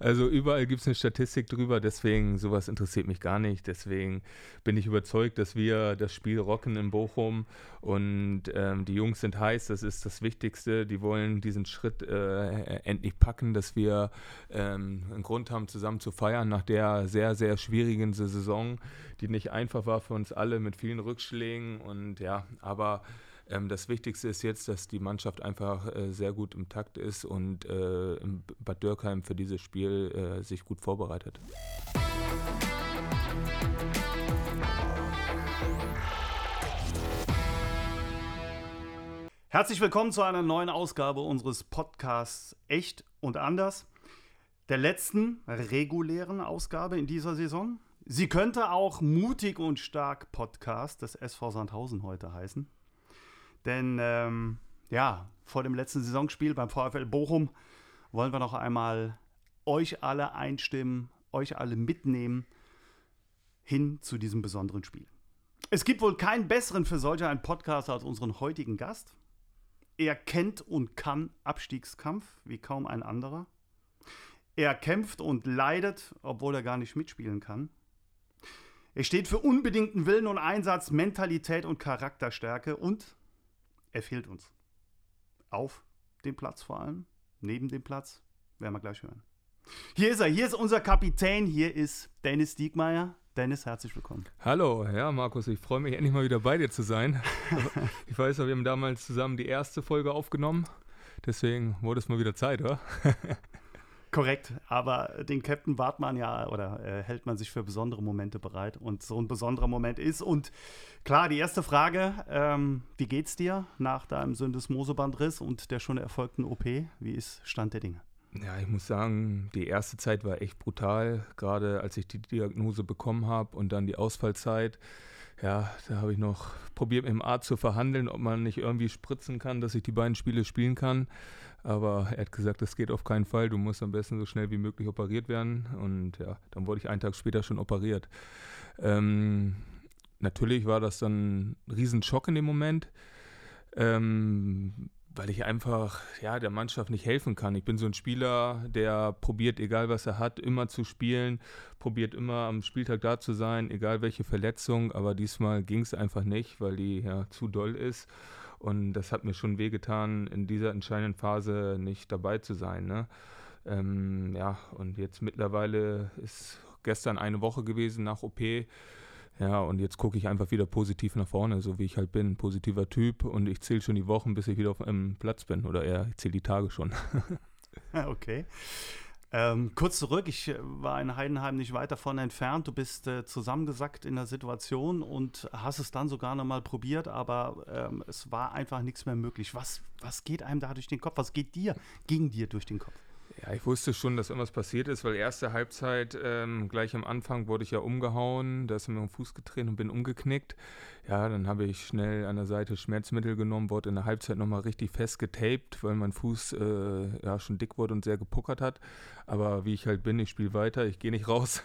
Also überall gibt es eine Statistik drüber, deswegen sowas interessiert mich gar nicht. Deswegen bin ich überzeugt, dass wir das Spiel rocken in Bochum und ähm, die Jungs sind heiß, das ist das Wichtigste. Die wollen diesen Schritt äh, endlich packen, dass wir ähm, einen Grund haben, zusammen zu feiern nach der sehr, sehr schwierigen Saison, die nicht einfach war für uns alle mit vielen Rückschlägen und ja, aber ähm, das Wichtigste ist jetzt, dass die Mannschaft einfach äh, sehr gut im Takt ist und äh, in Bad Dürkheim für dieses Spiel äh, sich gut vorbereitet. Herzlich willkommen zu einer neuen Ausgabe unseres Podcasts Echt und Anders. Der letzten regulären Ausgabe in dieser Saison. Sie könnte auch Mutig und Stark Podcast des SV Sandhausen heute heißen. Denn ähm, ja, vor dem letzten Saisonspiel beim VfL Bochum wollen wir noch einmal euch alle einstimmen, euch alle mitnehmen hin zu diesem besonderen Spiel. Es gibt wohl keinen besseren für solch einen Podcast als unseren heutigen Gast. Er kennt und kann Abstiegskampf wie kaum ein anderer. Er kämpft und leidet, obwohl er gar nicht mitspielen kann. Er steht für unbedingten Willen und Einsatz, Mentalität und Charakterstärke und er fehlt uns. Auf dem Platz vor allem, neben dem Platz, werden wir gleich hören. Hier ist er, hier ist unser Kapitän, hier ist Dennis Diekmeyer. Dennis, herzlich willkommen. Hallo, ja, Markus, ich freue mich endlich mal wieder bei dir zu sein. ich weiß, wir haben damals zusammen die erste Folge aufgenommen, deswegen wurde es mal wieder Zeit, oder? Korrekt, aber den Captain wart man ja oder äh, hält man sich für besondere Momente bereit und so ein besonderer Moment ist. Und klar, die erste Frage: ähm, Wie geht's dir nach deinem Syndesmosebandriss und der schon erfolgten OP? Wie ist Stand der Dinge? Ja, ich muss sagen, die erste Zeit war echt brutal, gerade als ich die Diagnose bekommen habe und dann die Ausfallzeit. Ja, da habe ich noch probiert mit dem Arzt zu verhandeln, ob man nicht irgendwie spritzen kann, dass ich die beiden Spiele spielen kann. Aber er hat gesagt, das geht auf keinen Fall. Du musst am besten so schnell wie möglich operiert werden. Und ja, dann wurde ich einen Tag später schon operiert. Ähm, natürlich war das dann ein Riesenschock in dem Moment. Ähm, weil ich einfach ja, der Mannschaft nicht helfen kann. Ich bin so ein Spieler, der probiert, egal was er hat, immer zu spielen, probiert immer am Spieltag da zu sein, egal welche Verletzung, aber diesmal ging es einfach nicht, weil die ja zu doll ist. Und das hat mir schon wehgetan, in dieser entscheidenden Phase nicht dabei zu sein. Ne? Ähm, ja, und jetzt mittlerweile ist gestern eine Woche gewesen nach OP. Ja, und jetzt gucke ich einfach wieder positiv nach vorne, so wie ich halt bin. Positiver Typ und ich zähle schon die Wochen, bis ich wieder auf einem Platz bin. Oder eher, ich zähle die Tage schon. okay. Ähm, kurz zurück, ich äh, war in Heidenheim nicht weit davon entfernt. Du bist äh, zusammengesackt in der Situation und hast es dann sogar nochmal probiert, aber ähm, es war einfach nichts mehr möglich. Was, was geht einem da durch den Kopf? Was geht dir, ging dir durch den Kopf? Ja, ich wusste schon, dass irgendwas passiert ist, weil erste Halbzeit, ähm, gleich am Anfang wurde ich ja umgehauen, da ist mir am Fuß getreten und bin umgeknickt. Ja, dann habe ich schnell an der Seite Schmerzmittel genommen, wurde in der Halbzeit nochmal richtig fest getaped, weil mein Fuß äh, ja schon dick wurde und sehr gepuckert hat. Aber wie ich halt bin, ich spiele weiter, ich gehe nicht raus.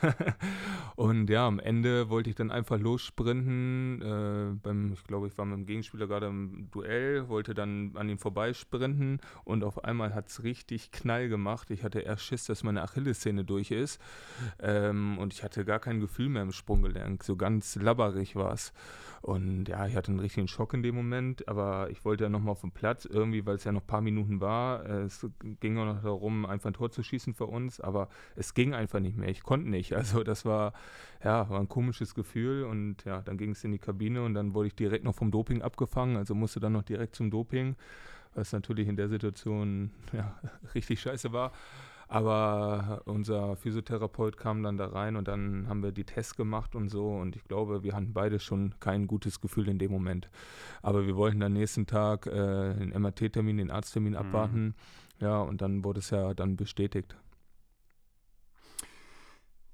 und ja, am Ende wollte ich dann einfach lossprinten. Äh, beim, ich glaube, ich war mit dem Gegenspieler gerade im Duell, wollte dann an ihm vorbeisprinten und auf einmal hat es richtig Knall gemacht. Ich hatte erst Schiss, dass meine Achillessehne durch ist. Ähm, und ich hatte gar kein Gefühl mehr im Sprunggelenk. So ganz labberig war es. Und ja, ich hatte einen richtigen Schock in dem Moment, aber ich wollte ja nochmal auf den Platz, irgendwie, weil es ja noch ein paar Minuten war. Es ging auch noch darum, einfach ein Tor zu schießen für uns, aber es ging einfach nicht mehr. Ich konnte nicht. Also das war, ja, war ein komisches Gefühl und ja, dann ging es in die Kabine und dann wurde ich direkt noch vom Doping abgefangen, also musste dann noch direkt zum Doping, was natürlich in der Situation ja, richtig scheiße war. Aber unser Physiotherapeut kam dann da rein und dann haben wir die Tests gemacht und so. Und ich glaube, wir hatten beide schon kein gutes Gefühl in dem Moment. Aber wir wollten dann nächsten Tag äh, den MRT-Termin, den Arzttermin mhm. abwarten. Ja, und dann wurde es ja dann bestätigt.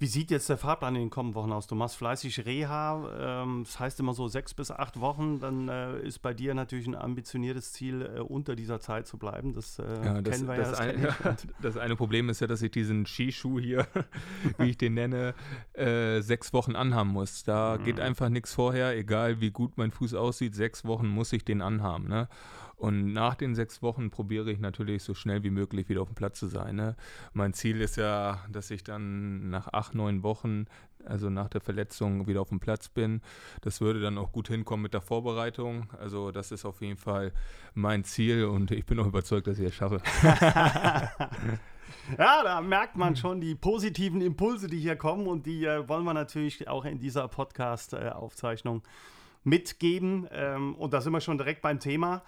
Wie sieht jetzt der Fahrplan in den kommenden Wochen aus? Du machst fleißig Reha, ähm, das heißt immer so sechs bis acht Wochen. Dann äh, ist bei dir natürlich ein ambitioniertes Ziel, äh, unter dieser Zeit zu bleiben. Das, äh, ja, das kennen wir das ja. Das, ein, ja, das eine Problem ist ja, dass ich diesen Skischuh hier, wie ich den nenne, äh, sechs Wochen anhaben muss. Da mhm. geht einfach nichts vorher, egal wie gut mein Fuß aussieht. Sechs Wochen muss ich den anhaben. Ne? Und nach den sechs Wochen probiere ich natürlich so schnell wie möglich wieder auf dem Platz zu sein. Ne? Mein Ziel ist ja, dass ich dann nach acht, neun Wochen, also nach der Verletzung, wieder auf dem Platz bin. Das würde dann auch gut hinkommen mit der Vorbereitung. Also das ist auf jeden Fall mein Ziel und ich bin auch überzeugt, dass ich es schaffe. Ja, da merkt man schon die positiven Impulse, die hier kommen und die äh, wollen wir natürlich auch in dieser Podcast-Aufzeichnung äh, mitgeben. Ähm, und da sind wir schon direkt beim Thema.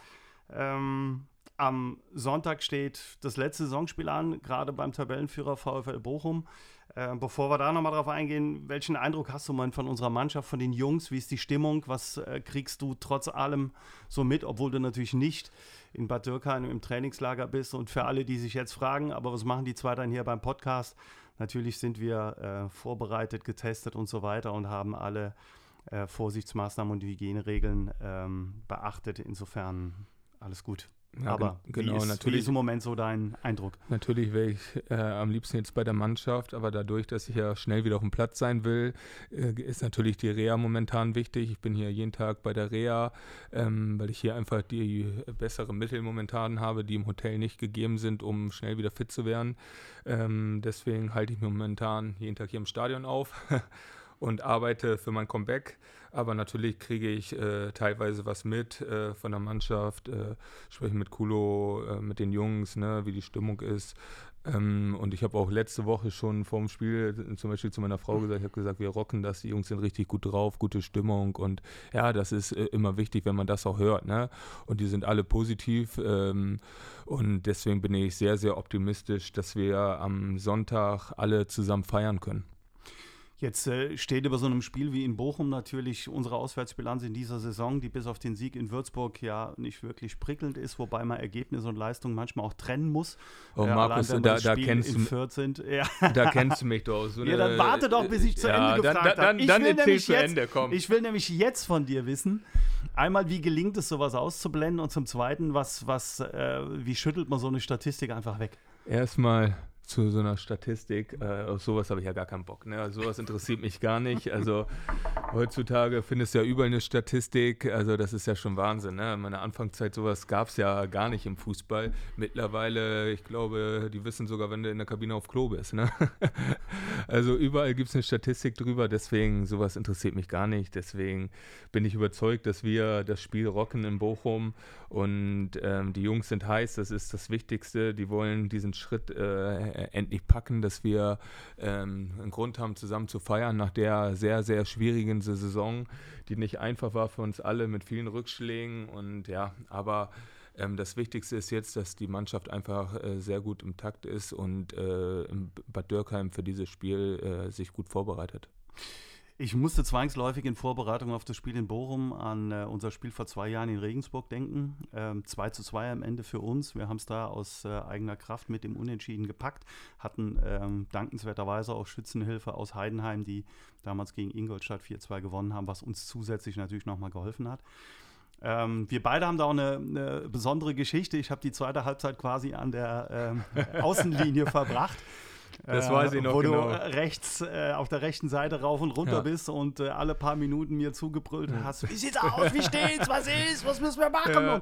Ähm, am Sonntag steht das letzte Saisonspiel an, gerade beim Tabellenführer VfL Bochum. Äh, bevor wir da nochmal drauf eingehen, welchen Eindruck hast du mal von unserer Mannschaft, von den Jungs? Wie ist die Stimmung? Was äh, kriegst du trotz allem so mit, obwohl du natürlich nicht in Bad Dürkheim im Trainingslager bist? Und für alle, die sich jetzt fragen, aber was machen die zwei dann hier beim Podcast? Natürlich sind wir äh, vorbereitet, getestet und so weiter und haben alle äh, Vorsichtsmaßnahmen und Hygieneregeln ähm, beachtet. Insofern alles gut. Ja, Aber genau, wie ist, natürlich, wie ist im Moment so dein Eindruck? Natürlich wäre ich äh, am liebsten jetzt bei der Mannschaft, aber dadurch, dass ich ja schnell wieder auf dem Platz sein will, äh, ist natürlich die Reha momentan wichtig. Ich bin hier jeden Tag bei der Reha, ähm, weil ich hier einfach die besseren Mittel momentan habe, die im Hotel nicht gegeben sind, um schnell wieder fit zu werden. Ähm, deswegen halte ich mir momentan jeden Tag hier im Stadion auf. und arbeite für mein Comeback. Aber natürlich kriege ich äh, teilweise was mit äh, von der Mannschaft, äh, spreche mit Kulo, äh, mit den Jungs, ne, wie die Stimmung ist. Ähm, und ich habe auch letzte Woche schon vor dem Spiel zum Beispiel zu meiner Frau gesagt, ich habe gesagt, wir rocken das, die Jungs sind richtig gut drauf, gute Stimmung und ja, das ist äh, immer wichtig, wenn man das auch hört. Ne? Und die sind alle positiv ähm, und deswegen bin ich sehr, sehr optimistisch, dass wir am Sonntag alle zusammen feiern können. Jetzt äh, steht über so einem Spiel wie in Bochum natürlich unsere Auswärtsbilanz in dieser Saison, die bis auf den Sieg in Würzburg ja nicht wirklich prickelnd ist, wobei man Ergebnis und Leistung manchmal auch trennen muss. Oh, äh, Markus, da, da, kennst du. Ja. da kennst du mich doch. So ja, dann warte doch, bis ich zu ja, Ende gefragt habe. Ich, dann will nämlich jetzt, Ende, komm. ich will nämlich jetzt von dir wissen, einmal, wie gelingt es, sowas auszublenden und zum Zweiten, was, was, äh, wie schüttelt man so eine Statistik einfach weg? Erstmal zu so einer Statistik. Äh, auf sowas habe ich ja gar keinen Bock. Ne? Also sowas interessiert mich gar nicht. Also heutzutage findest du ja überall eine Statistik. Also das ist ja schon Wahnsinn. Ne? In meiner Anfangszeit sowas gab es ja gar nicht im Fußball. Mittlerweile, ich glaube, die wissen sogar, wenn du in der Kabine auf Klo bist. Ne? also überall gibt es eine Statistik drüber. Deswegen, sowas interessiert mich gar nicht. Deswegen bin ich überzeugt, dass wir das Spiel rocken in Bochum. Und ähm, die Jungs sind heiß. Das ist das Wichtigste. Die wollen diesen Schritt äh, äh, endlich packen, dass wir ähm, einen Grund haben, zusammen zu feiern nach der sehr, sehr schwierigen Saison, die nicht einfach war für uns alle mit vielen Rückschlägen. Und ja, aber ähm, das Wichtigste ist jetzt, dass die Mannschaft einfach äh, sehr gut im Takt ist und äh, Bad Dürkheim für dieses Spiel äh, sich gut vorbereitet. Ich musste zwangsläufig in Vorbereitung auf das Spiel in Bochum an äh, unser Spiel vor zwei Jahren in Regensburg denken. Ähm, 2 zu 2 am Ende für uns. Wir haben es da aus äh, eigener Kraft mit dem Unentschieden gepackt, hatten ähm, dankenswerterweise auch Schützenhilfe aus Heidenheim, die damals gegen Ingolstadt 4-2 gewonnen haben, was uns zusätzlich natürlich nochmal geholfen hat. Ähm, wir beide haben da auch eine, eine besondere Geschichte. Ich habe die zweite Halbzeit quasi an der ähm, Außenlinie verbracht. Das äh, weiß ich noch wo genau. du rechts äh, auf der rechten Seite rauf und runter ja. bist und äh, alle paar Minuten mir zugebrüllt hast, wie sieht's aus, wie steht's, was ist, was müssen wir machen? Ja.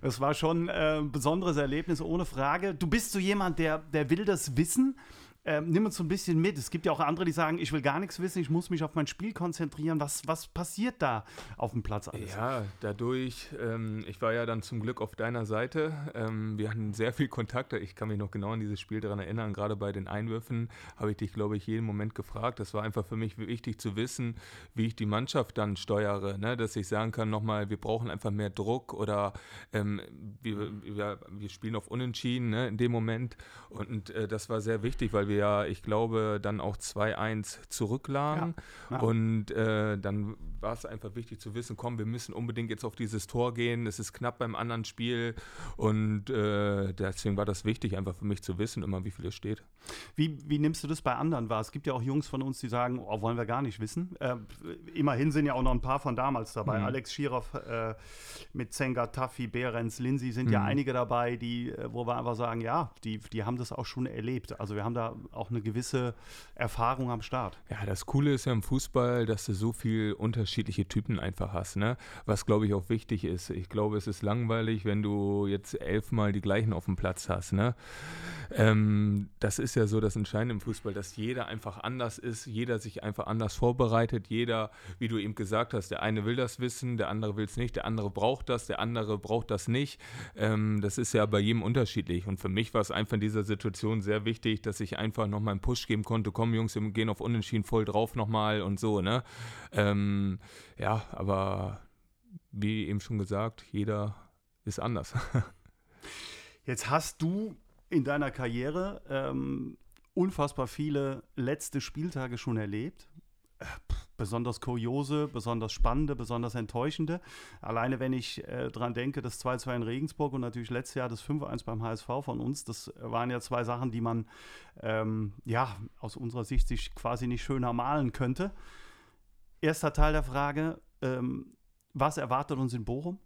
Das war schon äh, ein besonderes Erlebnis, ohne Frage. Du bist so jemand, der, der will das wissen ähm, nimm uns so ein bisschen mit. Es gibt ja auch andere, die sagen, ich will gar nichts wissen, ich muss mich auf mein Spiel konzentrieren. Was, was passiert da auf dem Platz alles? Ja, dadurch, ähm, ich war ja dann zum Glück auf deiner Seite. Ähm, wir hatten sehr viel Kontakte. Ich kann mich noch genau an dieses Spiel daran erinnern. Gerade bei den Einwürfen habe ich dich, glaube ich, jeden Moment gefragt. Das war einfach für mich wichtig zu wissen, wie ich die Mannschaft dann steuere. Ne? Dass ich sagen kann, nochmal, wir brauchen einfach mehr Druck oder ähm, wir, wir, wir, spielen auf Unentschieden ne? in dem Moment. Und äh, das war sehr wichtig, weil wir ja, ich glaube, dann auch 2-1 zurücklagen. Ja. Ja. Und äh, dann war es einfach wichtig zu wissen, komm, wir müssen unbedingt jetzt auf dieses Tor gehen. Es ist knapp beim anderen Spiel. Und äh, deswegen war das wichtig, einfach für mich zu wissen, immer wie viel es steht. Wie, wie nimmst du das bei anderen wahr? Es gibt ja auch Jungs von uns, die sagen, oh, wollen wir gar nicht wissen. Äh, immerhin sind ja auch noch ein paar von damals dabei. Mhm. Alex Schirov äh, mit Zenga, Taffi, Behrens, Lindsay sind mhm. ja einige dabei, die, äh, wo wir einfach sagen, ja, die, die haben das auch schon erlebt. Also wir haben da auch eine gewisse Erfahrung am Start. Ja, das Coole ist ja im Fußball, dass du so viele unterschiedliche Typen einfach hast, ne? Was glaube ich auch wichtig ist. Ich glaube, es ist langweilig, wenn du jetzt elfmal die gleichen auf dem Platz hast, ne? Ähm, das ist ja so das Entscheidende im Fußball, dass jeder einfach anders ist, jeder sich einfach anders vorbereitet, jeder, wie du eben gesagt hast, der eine will das wissen, der andere will es nicht, der andere braucht das, der andere braucht das nicht. Ähm, das ist ja bei jedem unterschiedlich. Und für mich war es einfach in dieser Situation sehr wichtig, dass ich einfach nochmal einen Push geben konnte. Komm, Jungs, wir gehen auf Unentschieden voll drauf nochmal und so, ne? Ähm, ja, aber wie eben schon gesagt, jeder ist anders. Jetzt hast du in deiner Karriere ähm, unfassbar viele letzte Spieltage schon erlebt. Besonders kuriose, besonders spannende, besonders enttäuschende. Alleine wenn ich äh, dran denke, das 2-2 in Regensburg und natürlich letztes Jahr das 5-1 beim HSV von uns, das waren ja zwei Sachen, die man ähm, ja aus unserer Sicht sich quasi nicht schöner malen könnte. Erster Teil der Frage, ähm, was erwartet uns in Bochum?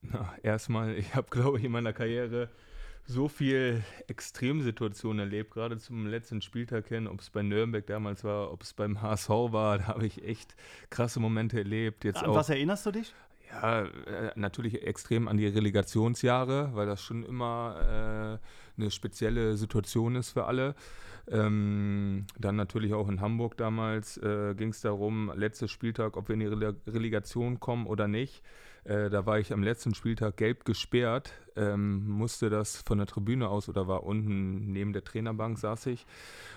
Na, erstmal, ich habe, glaube ich, in meiner Karriere so viel Extremsituationen erlebt, gerade zum letzten Spieltag hin, ob es bei Nürnberg damals war, ob es beim HSV war, da habe ich echt krasse Momente erlebt. Jetzt An auch, was erinnerst du dich? Ja, äh, natürlich extrem an die Relegationsjahre, weil das schon immer äh, eine spezielle Situation ist für alle. Ähm, dann natürlich auch in Hamburg damals äh, ging es darum, letzter Spieltag, ob wir in die Relegation kommen oder nicht. Äh, da war ich am letzten Spieltag gelb gesperrt, ähm, musste das von der Tribüne aus oder war unten neben der Trainerbank saß ich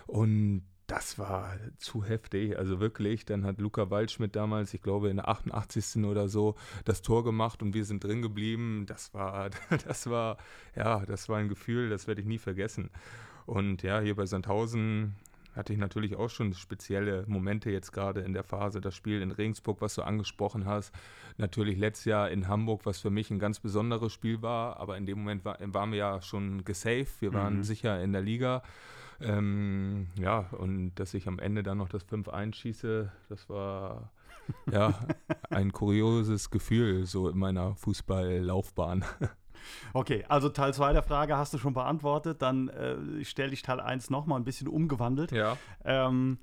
und das war zu heftig, also wirklich. Dann hat Luca Waldschmidt damals, ich glaube in der 88. oder so, das Tor gemacht und wir sind drin geblieben. Das war, das war, ja, das war ein Gefühl, das werde ich nie vergessen. Und ja, hier bei Sandhausen hatte ich natürlich auch schon spezielle Momente jetzt gerade in der Phase. Das Spiel in Regensburg, was du angesprochen hast. Natürlich letztes Jahr in Hamburg, was für mich ein ganz besonderes Spiel war. Aber in dem Moment war, waren wir ja schon gesaved. Wir waren mhm. sicher in der Liga. Ähm, ja, und dass ich am Ende dann noch das 5-1 schieße, das war ja ein kurioses Gefühl so in meiner Fußballlaufbahn. Okay, also Teil 2 der Frage hast du schon beantwortet. Dann äh, stelle ich Teil 1 nochmal ein bisschen umgewandelt. Ja. Ähm,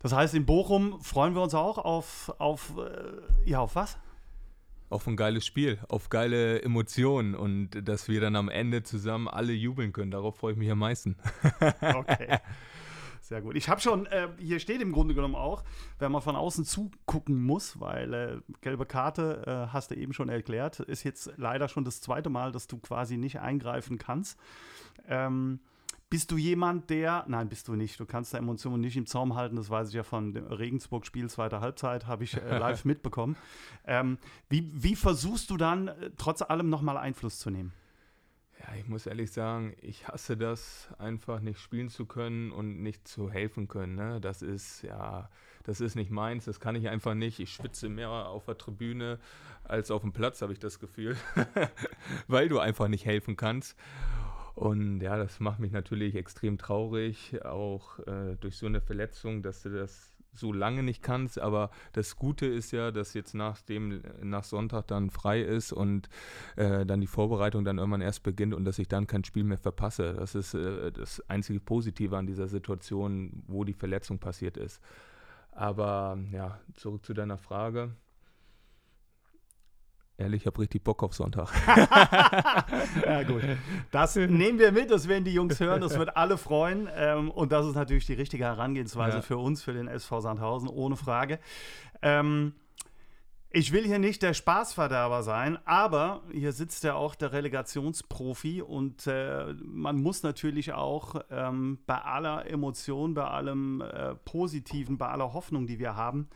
das heißt, in Bochum freuen wir uns auch auf, auf äh, ja, auf was? Auf ein geiles Spiel, auf geile Emotionen und dass wir dann am Ende zusammen alle jubeln können. Darauf freue ich mich am meisten. okay. Sehr gut. Ich habe schon, äh, hier steht im Grunde genommen auch, wenn man von außen zugucken muss, weil äh, gelbe Karte, äh, hast du eben schon erklärt, ist jetzt leider schon das zweite Mal, dass du quasi nicht eingreifen kannst. Ähm, bist du jemand, der, nein, bist du nicht, du kannst deine Emotionen nicht im Zaum halten, das weiß ich ja von dem Regensburg-Spiel zweiter Halbzeit, habe ich äh, live mitbekommen. Ähm, wie, wie versuchst du dann äh, trotz allem nochmal Einfluss zu nehmen? Ja, ich muss ehrlich sagen, ich hasse das, einfach nicht spielen zu können und nicht zu helfen können. Ne? Das ist, ja, das ist nicht meins, das kann ich einfach nicht. Ich schwitze mehr auf der Tribüne als auf dem Platz, habe ich das Gefühl, weil du einfach nicht helfen kannst. Und ja, das macht mich natürlich extrem traurig, auch äh, durch so eine Verletzung, dass du das so lange nicht kannst. Aber das Gute ist ja, dass jetzt nach nach Sonntag dann frei ist und äh, dann die Vorbereitung dann irgendwann erst beginnt und dass ich dann kein Spiel mehr verpasse. Das ist äh, das einzige Positive an dieser Situation, wo die Verletzung passiert ist. Aber ja, zurück zu deiner Frage. Ehrlich, ich habe richtig Bock auf Sonntag. ja, gut. Das nehmen wir mit, das werden die Jungs hören, das wird alle freuen. Ähm, und das ist natürlich die richtige Herangehensweise ja. für uns, für den SV Sandhausen, ohne Frage. Ähm, ich will hier nicht der Spaßverderber sein, aber hier sitzt ja auch der Relegationsprofi und äh, man muss natürlich auch ähm, bei aller Emotion, bei allem äh, Positiven, bei aller Hoffnung, die wir haben,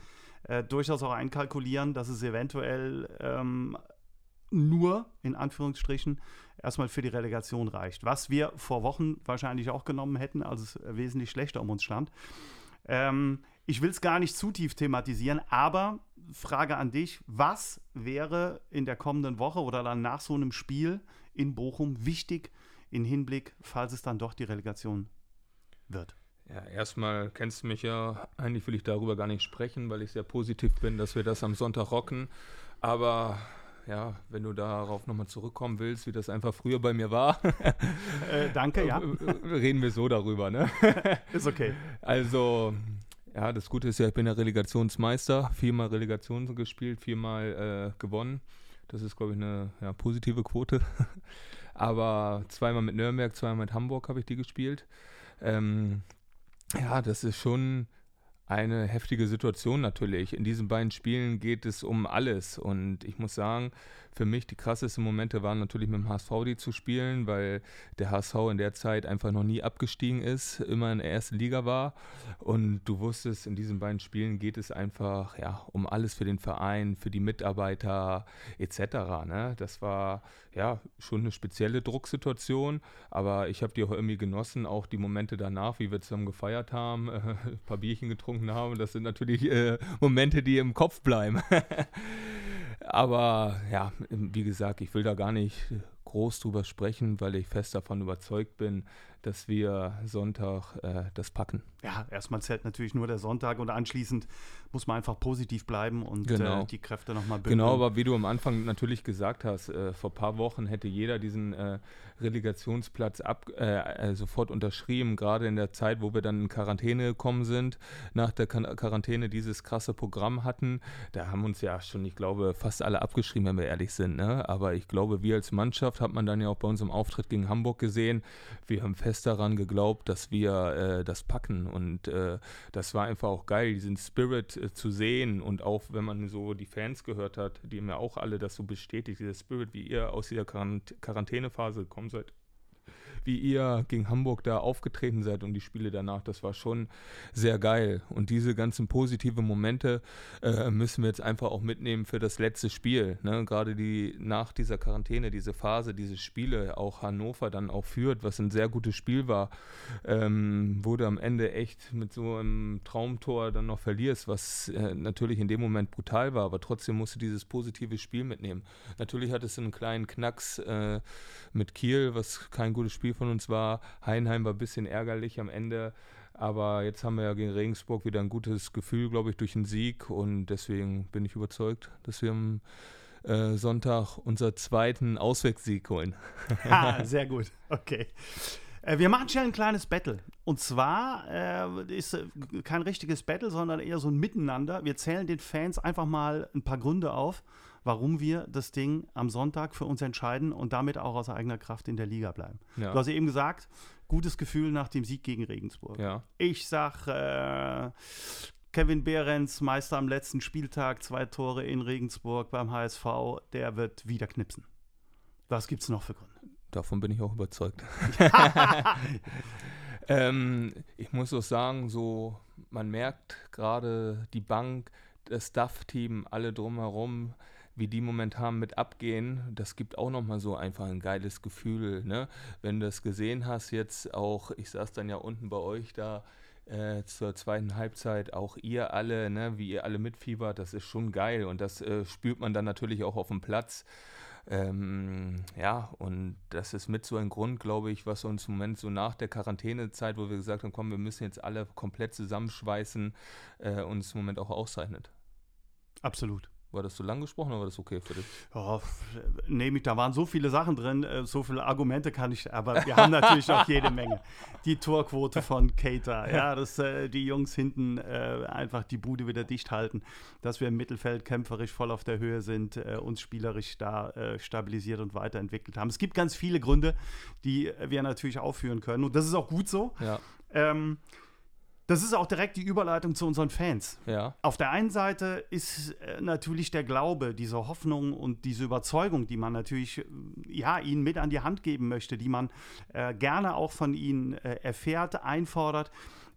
äh, durchaus auch einkalkulieren, dass es eventuell ähm, nur in Anführungsstrichen erstmal für die Relegation reicht. Was wir vor Wochen wahrscheinlich auch genommen hätten, als es wesentlich schlechter um uns stand. Ähm, ich will es gar nicht zu tief thematisieren, aber Frage an dich: Was wäre in der kommenden Woche oder dann nach so einem Spiel in Bochum wichtig im Hinblick, falls es dann doch die Relegation wird? Ja, erstmal kennst du mich ja. Eigentlich will ich darüber gar nicht sprechen, weil ich sehr positiv bin, dass wir das am Sonntag rocken. Aber ja, wenn du darauf nochmal zurückkommen willst, wie das einfach früher bei mir war. äh, danke, ja. Reden wir so darüber, ne? ist okay. Also, ja, das Gute ist ja, ich bin ja Relegationsmeister, viermal Relegation gespielt, viermal äh, gewonnen. Das ist, glaube ich, eine ja, positive Quote. Aber zweimal mit Nürnberg, zweimal mit Hamburg habe ich die gespielt. Ähm, ja, das ist schon eine heftige Situation natürlich. In diesen beiden Spielen geht es um alles. Und ich muss sagen, für mich die krassesten Momente waren natürlich mit dem HSV die zu spielen, weil der HSV in der Zeit einfach noch nie abgestiegen ist, immer in der ersten Liga war. Und du wusstest, in diesen beiden Spielen geht es einfach ja, um alles für den Verein, für die Mitarbeiter etc. Ne? Das war ja schon eine spezielle Drucksituation, aber ich habe die auch irgendwie genossen, auch die Momente danach, wie wir zusammen gefeiert haben, äh, ein paar Bierchen getrunken haben. Das sind natürlich äh, Momente, die im Kopf bleiben. Aber ja, wie gesagt, ich will da gar nicht groß drüber sprechen, weil ich fest davon überzeugt bin, dass wir Sonntag äh, das packen. Ja, erstmal zählt natürlich nur der Sonntag und anschließend muss man einfach positiv bleiben und genau. äh, die Kräfte nochmal bündeln. Genau, aber wie du am Anfang natürlich gesagt hast, äh, vor ein paar Wochen hätte jeder diesen äh, Relegationsplatz ab, äh, äh, sofort unterschrieben, gerade in der Zeit, wo wir dann in Quarantäne gekommen sind, nach der Quarantäne dieses krasse Programm hatten. Da haben uns ja schon, ich glaube, fast alle abgeschrieben, wenn wir ehrlich sind. Ne? Aber ich glaube, wir als Mannschaft hat man dann ja auch bei unserem Auftritt gegen Hamburg gesehen. Wir haben fest daran geglaubt, dass wir äh, das packen. Und äh, das war einfach auch geil, diesen Spirit äh, zu sehen. Und auch wenn man so die Fans gehört hat, die haben ja auch alle das so bestätigt, dieser Spirit, wie ihr aus dieser Quarantänephase gekommen seid wie ihr gegen Hamburg da aufgetreten seid und die Spiele danach, das war schon sehr geil. Und diese ganzen positiven Momente äh, müssen wir jetzt einfach auch mitnehmen für das letzte Spiel. Ne? Gerade die nach dieser Quarantäne, diese Phase, diese Spiele, auch Hannover dann auch führt, was ein sehr gutes Spiel war, ähm, wurde am Ende echt mit so einem Traumtor dann noch verlierst, was äh, natürlich in dem Moment brutal war, aber trotzdem musst du dieses positive Spiel mitnehmen. Natürlich hat es einen kleinen Knacks äh, mit Kiel, was kein gutes Spiel Spiel von uns war. Heinheim war ein bisschen ärgerlich am Ende. Aber jetzt haben wir ja gegen Regensburg wieder ein gutes Gefühl, glaube ich, durch den Sieg. Und deswegen bin ich überzeugt, dass wir am äh, Sonntag unseren zweiten Auswärtssieg holen. ha, sehr gut. Okay. Äh, wir machen schnell ein kleines Battle. Und zwar äh, ist äh, kein richtiges Battle, sondern eher so ein Miteinander. Wir zählen den Fans einfach mal ein paar Gründe auf, warum wir das Ding am Sonntag für uns entscheiden und damit auch aus eigener Kraft in der Liga bleiben. Ja. Du hast eben gesagt, gutes Gefühl nach dem Sieg gegen Regensburg. Ja. Ich sag, äh, Kevin Behrens, Meister am letzten Spieltag, zwei Tore in Regensburg beim HSV, der wird wieder knipsen. Was gibt es noch für Gründe? Davon bin ich auch überzeugt. ähm, ich muss auch sagen, so man merkt gerade die Bank, das Staff-Team, alle drumherum, wie die momentan mit abgehen, das gibt auch nochmal so einfach ein geiles Gefühl. Ne? Wenn du das gesehen hast, jetzt auch, ich saß dann ja unten bei euch da äh, zur zweiten Halbzeit, auch ihr alle, ne, wie ihr alle mitfiebert, das ist schon geil und das äh, spürt man dann natürlich auch auf dem Platz. Ähm, ja, und das ist mit so ein Grund, glaube ich, was uns im Moment so nach der Quarantänezeit, wo wir gesagt haben, komm, wir müssen jetzt alle komplett zusammenschweißen, äh, uns im Moment auch auszeichnet. Absolut. War das zu lang gesprochen oder war das okay für dich? Oh, nehme ich, da waren so viele Sachen drin, äh, so viele Argumente kann ich, aber wir haben natürlich noch jede Menge. Die Torquote von Cater, ja, dass äh, die Jungs hinten äh, einfach die Bude wieder dicht halten, dass wir im Mittelfeld kämpferisch voll auf der Höhe sind, äh, uns spielerisch da äh, stabilisiert und weiterentwickelt haben. Es gibt ganz viele Gründe, die wir natürlich aufführen können und das ist auch gut so. Ja. Ähm, das ist auch direkt die Überleitung zu unseren Fans. Ja. Auf der einen Seite ist äh, natürlich der Glaube, diese Hoffnung und diese Überzeugung, die man natürlich äh, ja, ihnen mit an die Hand geben möchte, die man äh, gerne auch von ihnen äh, erfährt, einfordert.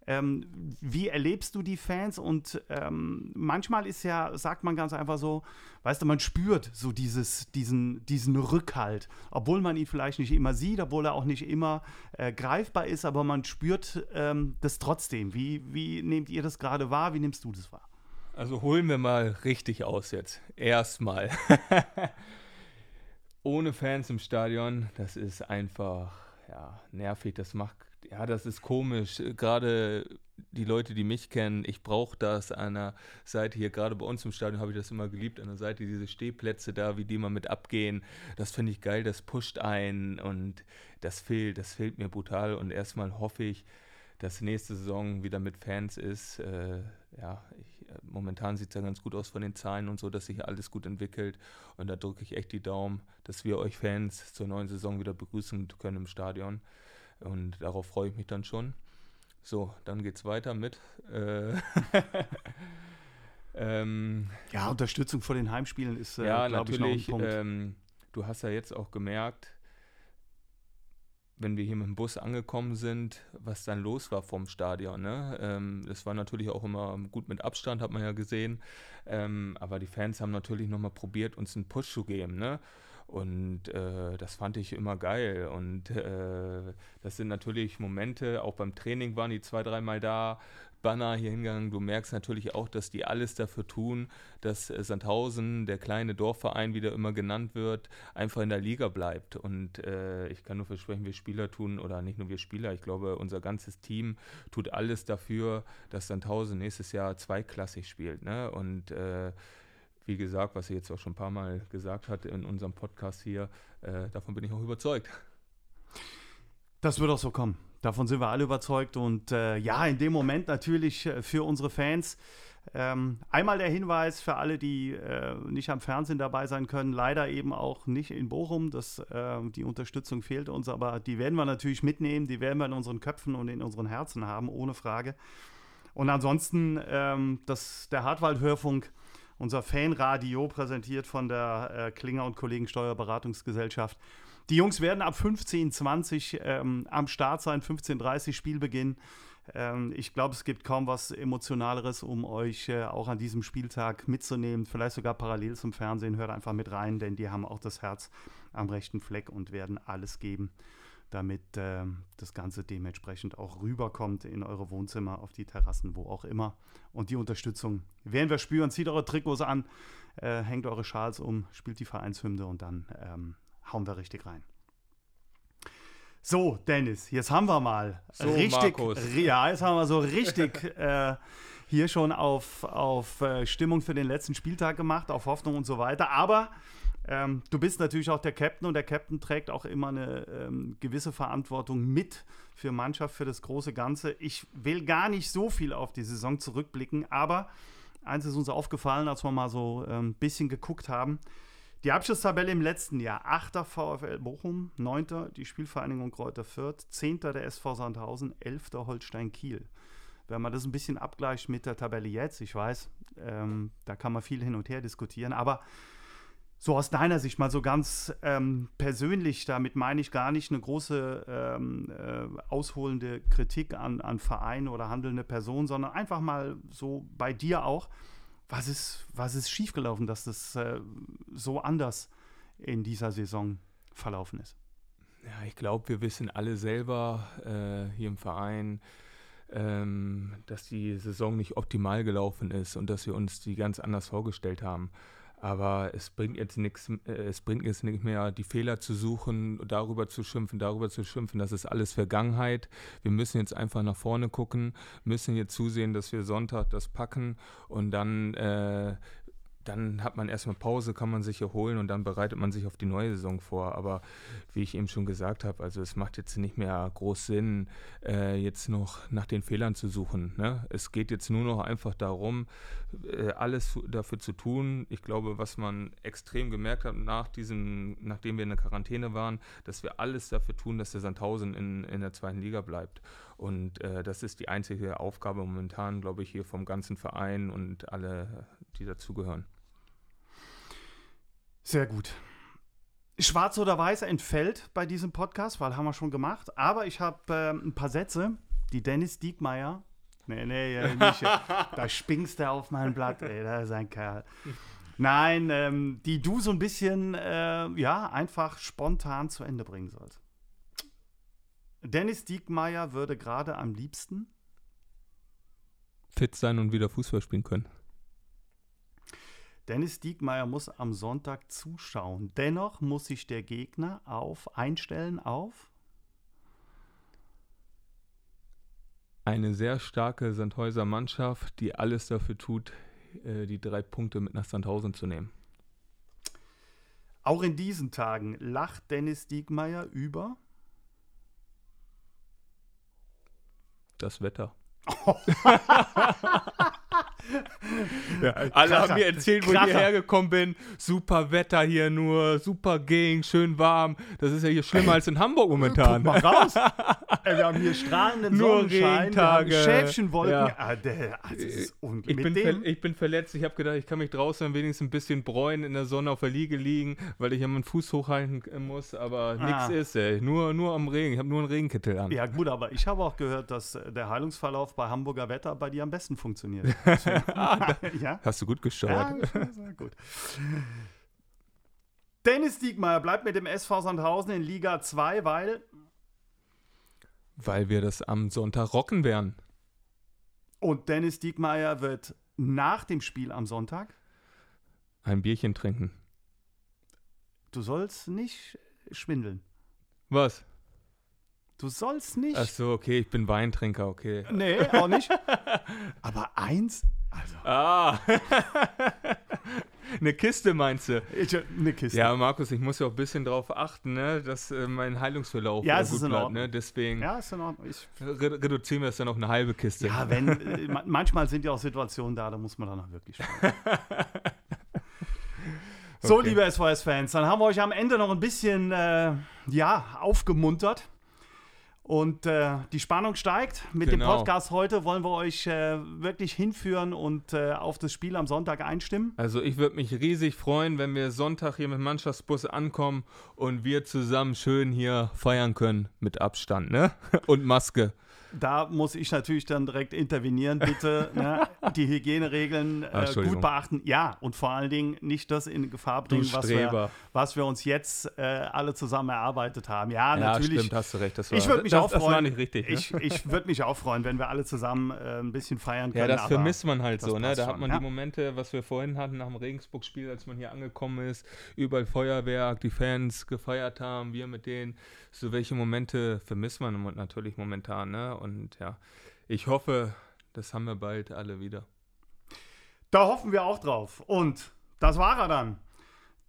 Ähm, wie erlebst du die Fans? Und ähm, manchmal ist ja, sagt man ganz einfach so, weißt du, man spürt so dieses, diesen, diesen Rückhalt, obwohl man ihn vielleicht nicht immer sieht, obwohl er auch nicht immer äh, greifbar ist, aber man spürt ähm, das trotzdem. Wie, wie nehmt ihr das gerade wahr? Wie nimmst du das wahr? Also holen wir mal richtig aus jetzt. Erstmal. Ohne Fans im Stadion, das ist einfach ja, nervig. Das macht ja, das ist komisch. Gerade die Leute, die mich kennen, ich brauche das an der Seite hier, gerade bei uns im Stadion habe ich das immer geliebt, an der Seite diese Stehplätze da, wie die mal mit abgehen. Das finde ich geil, das pusht ein und das fehlt, das fehlt mir brutal. Und erstmal hoffe ich, dass nächste Saison wieder mit Fans ist. Äh, ja, ich, äh, momentan sieht es ja ganz gut aus von den Zahlen und so, dass sich alles gut entwickelt. Und da drücke ich echt die Daumen, dass wir euch Fans zur neuen Saison wieder begrüßen können im Stadion. Und darauf freue ich mich dann schon. So, dann geht es weiter mit. Äh, ähm, ja, Unterstützung vor den Heimspielen ist, äh, ja, glaube ich. Ähm, du hast ja jetzt auch gemerkt, wenn wir hier mit dem Bus angekommen sind, was dann los war vom Stadion. Ne? Ähm, das war natürlich auch immer gut mit Abstand, hat man ja gesehen. Ähm, aber die Fans haben natürlich nochmal probiert, uns einen Push zu geben. Ne? Und äh, das fand ich immer geil. Und äh, das sind natürlich Momente, auch beim Training waren die zwei, dreimal da, Banner hier hingegangen. Du merkst natürlich auch, dass die alles dafür tun, dass äh, Sandhausen, der kleine Dorfverein, wie der immer genannt wird, einfach in der Liga bleibt. Und äh, ich kann nur versprechen, wir Spieler tun, oder nicht nur wir Spieler, ich glaube, unser ganzes Team tut alles dafür, dass Sandhausen nächstes Jahr zweiklassig spielt. Ne? Und äh, wie gesagt, was sie jetzt auch schon ein paar Mal gesagt hat in unserem Podcast hier, äh, davon bin ich auch überzeugt. Das wird auch so kommen. Davon sind wir alle überzeugt. Und äh, ja, in dem Moment natürlich äh, für unsere Fans. Ähm, einmal der Hinweis für alle, die äh, nicht am Fernsehen dabei sein können, leider eben auch nicht in Bochum. Das, äh, die Unterstützung fehlt uns, aber die werden wir natürlich mitnehmen, die werden wir in unseren Köpfen und in unseren Herzen haben, ohne Frage. Und ansonsten ähm, das, der Hartwald-Hörfunk unser Fanradio, präsentiert von der äh, Klinger und Kollegen Steuerberatungsgesellschaft. Die Jungs werden ab 15.20 ähm, am Start sein, 15.30 Spielbeginn. Ähm, ich glaube, es gibt kaum was Emotionaleres, um euch äh, auch an diesem Spieltag mitzunehmen. Vielleicht sogar parallel zum Fernsehen. Hört einfach mit rein, denn die haben auch das Herz am rechten Fleck und werden alles geben, damit äh, das Ganze dementsprechend auch rüberkommt in eure Wohnzimmer, auf die Terrassen, wo auch immer. Und die Unterstützung werden wir spüren. Zieht eure Trikots an, äh, hängt eure Schals um, spielt die Vereinshymne und dann ähm, hauen wir richtig rein. So, Dennis, jetzt haben wir mal so, richtig, ja, jetzt haben wir so richtig äh, hier schon auf, auf äh, Stimmung für den letzten Spieltag gemacht, auf Hoffnung und so weiter. Aber ähm, du bist natürlich auch der Captain und der Captain trägt auch immer eine ähm, gewisse Verantwortung mit für Mannschaft, für das große Ganze. Ich will gar nicht so viel auf die Saison zurückblicken, aber eins ist uns aufgefallen, als wir mal so ein ähm, bisschen geguckt haben. Die Abschlusstabelle im letzten Jahr: 8. VfL Bochum, 9. die Spielvereinigung Kräuter Fürth, 10. der SV Sandhausen, 11. Holstein Kiel. Wenn man das ein bisschen abgleicht mit der Tabelle jetzt, ich weiß, ähm, da kann man viel hin und her diskutieren, aber so aus deiner Sicht mal so ganz ähm, persönlich, damit meine ich gar nicht eine große ähm, äh, ausholende Kritik an, an Vereine oder handelnde Personen, sondern einfach mal so bei dir auch, was ist, was ist schiefgelaufen, dass das äh, so anders in dieser Saison verlaufen ist? Ja, ich glaube, wir wissen alle selber äh, hier im Verein, ähm, dass die Saison nicht optimal gelaufen ist und dass wir uns die ganz anders vorgestellt haben. Aber es bringt jetzt nichts, äh, es bringt jetzt nicht mehr, die Fehler zu suchen, darüber zu schimpfen, darüber zu schimpfen. Das ist alles Vergangenheit. Wir müssen jetzt einfach nach vorne gucken, müssen jetzt zusehen, dass wir Sonntag das packen und dann äh, dann hat man erstmal Pause, kann man sich erholen und dann bereitet man sich auf die neue Saison vor. Aber wie ich eben schon gesagt habe, also es macht jetzt nicht mehr groß Sinn, äh, jetzt noch nach den Fehlern zu suchen. Ne? Es geht jetzt nur noch einfach darum, äh, alles dafür zu tun. Ich glaube, was man extrem gemerkt hat nach diesem, nachdem wir in der Quarantäne waren, dass wir alles dafür tun, dass der Sandhausen in, in der zweiten Liga bleibt. Und äh, das ist die einzige Aufgabe momentan, glaube ich, hier vom ganzen Verein und alle, die dazugehören. Sehr gut. Schwarz oder Weiß entfällt bei diesem Podcast, weil haben wir schon gemacht. Aber ich habe äh, ein paar Sätze, die Dennis Diekmeyer. Nee, nee, äh, nicht, da springst du auf mein Blatt, ey, da ist ein Kerl. Nein, ähm, die du so ein bisschen, äh, ja, einfach spontan zu Ende bringen sollst. Dennis Diekmeyer würde gerade am liebsten fit sein und wieder Fußball spielen können. Dennis Diekmeyer muss am Sonntag zuschauen. Dennoch muss sich der Gegner auf einstellen auf eine sehr starke Sandhäuser Mannschaft, die alles dafür tut, äh, die drei Punkte mit nach Sandhausen zu nehmen. Auch in diesen Tagen lacht Dennis Diekmeyer über das Wetter. ja, alle Kracher. haben mir erzählt, wo ich hierher gekommen bin. Super Wetter hier nur, super Gegend, schön warm. Das ist ja hier schlimmer als in Hamburg momentan. Guck mal raus. Ey, wir haben hier strahlenden nur Sonnenschein, Regentage. Schäfchenwolken. Ja. Ah, der, also ist ich, bin ich bin verletzt. Ich habe gedacht, ich kann mich draußen wenigstens ein bisschen bräunen in der Sonne auf der Liege liegen, weil ich ja meinen Fuß hochhalten muss. Aber ah. nichts ist, ey. Nur, nur am Regen. Ich habe nur einen Regenkittel an. Ja gut, aber ich habe auch gehört, dass der Heilungsverlauf bei Hamburger Wetter bei dir am besten funktioniert. ah, ja? Hast du gut gesteuert. Ja, gut. Dennis Diekmeyer bleibt mit dem SV Sandhausen in Liga 2, weil. Weil wir das am Sonntag rocken werden. Und Dennis Diekmeyer wird nach dem Spiel am Sonntag ein Bierchen trinken. Du sollst nicht schwindeln. Was? Du sollst nicht. Ach so, okay, ich bin Weintrinker, okay. Nee, auch nicht. Aber eins, also. Ah. Eine Kiste meinst du? Ich, eine Kiste. Ja, Markus, ich muss ja auch ein bisschen darauf achten, ne, dass äh, mein Heilungsverlauf ja, es gut ist in bleibt. Ne? Deswegen ja, ist in Ordnung. Ich, re reduzieren wir es dann auf eine halbe Kiste. Ja, wenn, äh, manchmal sind ja auch Situationen da, da muss man dann auch wirklich So, okay. liebe SVS-Fans, dann haben wir euch am Ende noch ein bisschen äh, ja, aufgemuntert. Und äh, die Spannung steigt. Mit genau. dem Podcast heute wollen wir euch äh, wirklich hinführen und äh, auf das Spiel am Sonntag einstimmen. Also ich würde mich riesig freuen, wenn wir Sonntag hier mit Mannschaftsbus ankommen und wir zusammen schön hier feiern können mit Abstand, ne? Und Maske da muss ich natürlich dann direkt intervenieren. Bitte ne, die Hygieneregeln äh, gut beachten. Ja, und vor allen Dingen nicht das in Gefahr bringen, was wir, was wir, uns jetzt äh, alle zusammen erarbeitet haben. Ja, ja natürlich. stimmt, hast du recht. Das war, ich würde mich das, auch freuen. Das war nicht richtig. Ne? Ich, ich würde mich auch freuen, wenn wir alle zusammen äh, ein bisschen feiern können. Ja, das vermisst man halt so. Ne? Da schon, hat man ja. die Momente, was wir vorhin hatten nach dem Regensburg-Spiel, als man hier angekommen ist, überall Feuerwerk, die Fans gefeiert haben, wir mit denen so welche Momente vermisst man natürlich momentan. Ne? Und ja, ich hoffe, das haben wir bald alle wieder. Da hoffen wir auch drauf. Und das war er dann.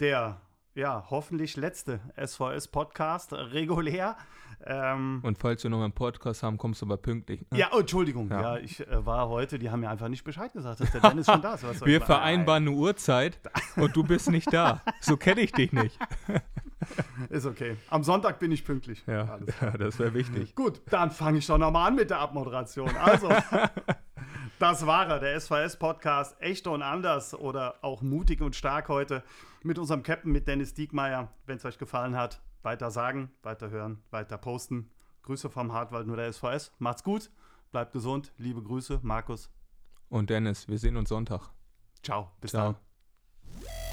Der, ja, hoffentlich letzte SVS-Podcast, regulär. Ähm, und falls wir noch einen Podcast haben, kommst du aber pünktlich. Ne? Ja, oh, Entschuldigung. Ja. ja ich äh, war heute, die haben mir einfach nicht Bescheid gesagt, dass der Dennis schon da ist. wir vereinbaren eine Uhrzeit und du bist nicht da. So kenne ich dich nicht. Ist okay. Am Sonntag bin ich pünktlich. Ja, ja das wäre wichtig. Gut, dann fange ich doch nochmal an mit der Abmoderation. Also, das war er, der SVS-Podcast Echt und Anders oder auch mutig und stark heute mit unserem Captain, mit Dennis Diekmeyer. Wenn es euch gefallen hat, weiter sagen, weiter hören, weiter posten. Grüße vom Hartwald nur der SVS. Macht's gut, bleibt gesund. Liebe Grüße, Markus. Und Dennis, wir sehen uns Sonntag. Ciao, bis Ciao. dann.